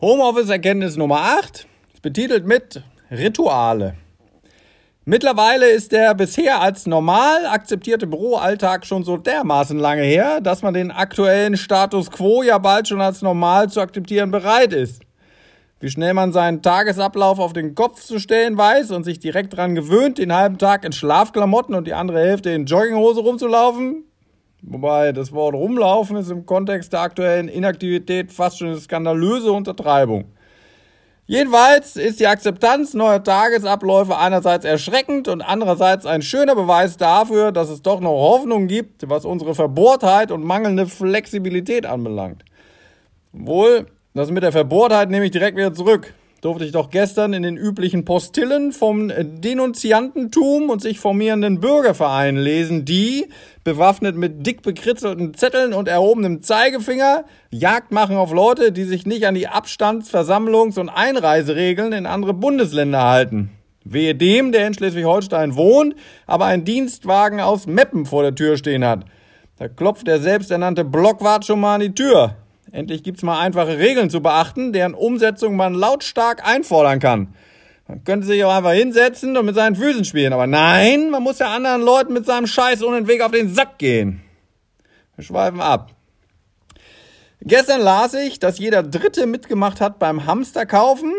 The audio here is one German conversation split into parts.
Homeoffice-Erkenntnis Nummer 8 ist betitelt mit Rituale. Mittlerweile ist der bisher als normal akzeptierte Büroalltag schon so dermaßen lange her, dass man den aktuellen Status quo ja bald schon als normal zu akzeptieren bereit ist. Wie schnell man seinen Tagesablauf auf den Kopf zu stellen weiß und sich direkt daran gewöhnt, den halben Tag in Schlafklamotten und die andere Hälfte in Jogginghose rumzulaufen. Wobei das Wort rumlaufen ist im Kontext der aktuellen Inaktivität fast schon eine skandalöse Untertreibung. Jedenfalls ist die Akzeptanz neuer Tagesabläufe einerseits erschreckend und andererseits ein schöner Beweis dafür, dass es doch noch Hoffnung gibt, was unsere Verbohrtheit und mangelnde Flexibilität anbelangt. Wohl, das mit der Verbohrtheit nehme ich direkt wieder zurück durfte ich doch gestern in den üblichen Postillen vom Denunziantentum und sich formierenden Bürgervereinen lesen, die, bewaffnet mit dick bekritzelten Zetteln und erhobenem Zeigefinger, Jagd machen auf Leute, die sich nicht an die Abstands-, Versammlungs- und Einreiseregeln in andere Bundesländer halten. Wehe dem, der in Schleswig-Holstein wohnt, aber einen Dienstwagen aus Meppen vor der Tür stehen hat. Da klopft der selbsternannte Blockwart schon mal an die Tür. Endlich gibt's mal einfache Regeln zu beachten, deren Umsetzung man lautstark einfordern kann. Man könnte sich auch einfach hinsetzen und mit seinen Füßen spielen, aber nein, man muss ja anderen Leuten mit seinem Scheiß ohne den Weg auf den Sack gehen. Wir schweifen ab. Gestern las ich, dass jeder Dritte mitgemacht hat beim Hamsterkaufen.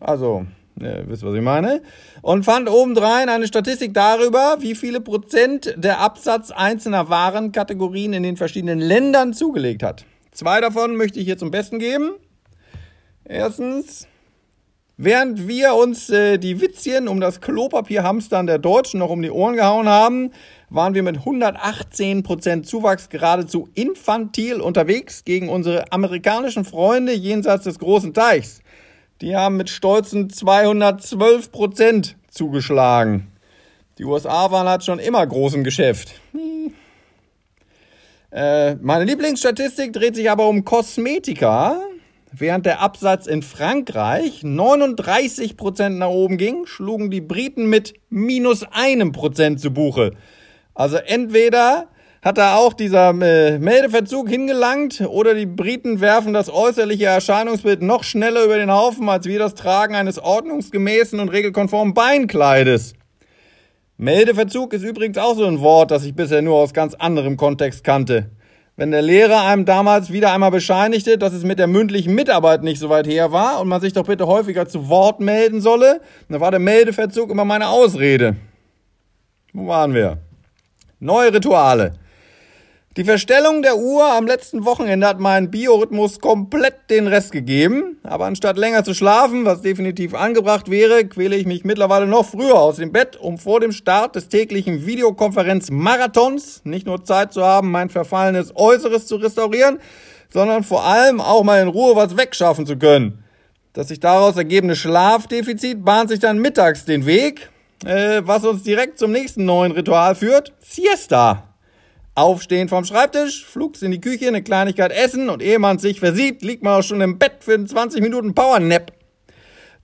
Also, ihr wisst, was ich meine. Und fand obendrein eine Statistik darüber, wie viele Prozent der Absatz einzelner Warenkategorien in den verschiedenen Ländern zugelegt hat. Zwei davon möchte ich hier zum Besten geben. Erstens, während wir uns äh, die Witzchen um das Klopapierhamstern der Deutschen noch um die Ohren gehauen haben, waren wir mit 118% Zuwachs geradezu infantil unterwegs gegen unsere amerikanischen Freunde jenseits des großen Teichs. Die haben mit stolzen 212% zugeschlagen. Die USA waren halt schon immer groß im Geschäft. Äh, meine Lieblingsstatistik dreht sich aber um Kosmetika. Während der Absatz in Frankreich 39% nach oben ging, schlugen die Briten mit minus einem Prozent zu Buche. Also entweder hat da auch dieser äh, Meldeverzug hingelangt oder die Briten werfen das äußerliche Erscheinungsbild noch schneller über den Haufen als wir das Tragen eines ordnungsgemäßen und regelkonformen Beinkleides. Meldeverzug ist übrigens auch so ein Wort, das ich bisher nur aus ganz anderem Kontext kannte. Wenn der Lehrer einem damals wieder einmal bescheinigte, dass es mit der mündlichen Mitarbeit nicht so weit her war und man sich doch bitte häufiger zu Wort melden solle, dann war der Meldeverzug immer meine Ausrede. Wo waren wir? Neue Rituale. Die Verstellung der Uhr am letzten Wochenende hat meinen Biorhythmus komplett den Rest gegeben. Aber anstatt länger zu schlafen, was definitiv angebracht wäre, quäle ich mich mittlerweile noch früher aus dem Bett, um vor dem Start des täglichen Videokonferenzmarathons nicht nur Zeit zu haben, mein verfallenes Äußeres zu restaurieren, sondern vor allem auch mal in Ruhe was wegschaffen zu können. Das sich daraus ergebende Schlafdefizit bahnt sich dann mittags den Weg, äh, was uns direkt zum nächsten neuen Ritual führt, Siesta. Aufstehen vom Schreibtisch, flugs in die Küche, eine Kleinigkeit essen und ehe man sich versieht, liegt man auch schon im Bett für einen 20 Minuten Powernap.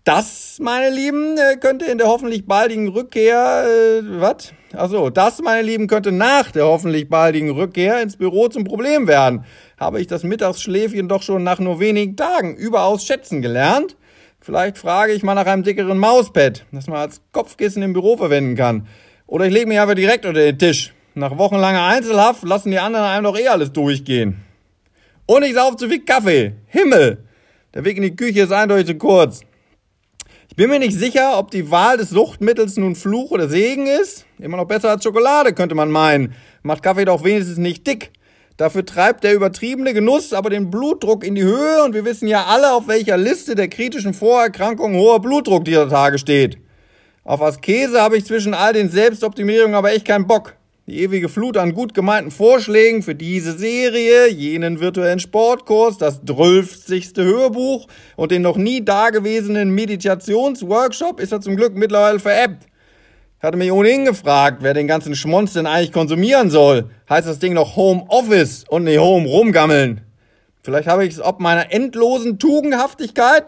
Das, meine Lieben, äh, könnte in der hoffentlich baldigen Rückkehr, äh, was? Achso, das, meine Lieben, könnte nach der hoffentlich baldigen Rückkehr ins Büro zum Problem werden. Habe ich das Mittagsschläfchen doch schon nach nur wenigen Tagen überaus schätzen gelernt. Vielleicht frage ich mal nach einem dickeren Mauspad, das man als Kopfkissen im Büro verwenden kann. Oder ich lege mich einfach direkt unter den Tisch. Nach wochenlanger Einzelhaft lassen die anderen einem doch eh alles durchgehen. Und ich sauf zu viel Kaffee. Himmel! Der Weg in die Küche ist eindeutig zu kurz. Ich bin mir nicht sicher, ob die Wahl des Suchtmittels nun Fluch oder Segen ist. Immer noch besser als Schokolade, könnte man meinen. Macht Kaffee doch wenigstens nicht dick. Dafür treibt der übertriebene Genuss aber den Blutdruck in die Höhe und wir wissen ja alle, auf welcher Liste der kritischen Vorerkrankungen hoher Blutdruck dieser Tage steht. Auf Askese habe ich zwischen all den Selbstoptimierungen aber echt keinen Bock. Die ewige Flut an gut gemeinten Vorschlägen für diese Serie, jenen virtuellen Sportkurs, das drölfzigste Hörbuch und den noch nie dagewesenen Meditationsworkshop ist er zum Glück mittlerweile veräppt. Ich hatte mich ohnehin gefragt, wer den ganzen Schmonz denn eigentlich konsumieren soll. Heißt das Ding noch Home Office und nicht Home rumgammeln? Vielleicht habe ich es ob meiner endlosen Tugendhaftigkeit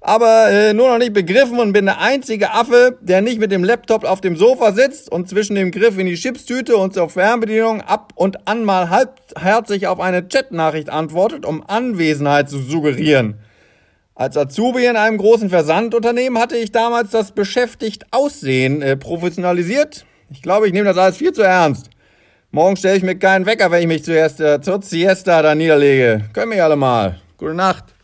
aber äh, nur noch nicht begriffen und bin der einzige Affe, der nicht mit dem Laptop auf dem Sofa sitzt und zwischen dem Griff in die Chipstüte und zur Fernbedienung ab und an mal halbherzig auf eine Chatnachricht antwortet, um Anwesenheit zu suggerieren. Als Azubi in einem großen Versandunternehmen hatte ich damals das Beschäftigt-Aussehen äh, professionalisiert. Ich glaube, ich nehme das alles viel zu ernst. Morgen stelle ich mir keinen Wecker, wenn ich mich zuerst äh, zur Siesta da niederlege. Können mich alle mal. Gute Nacht.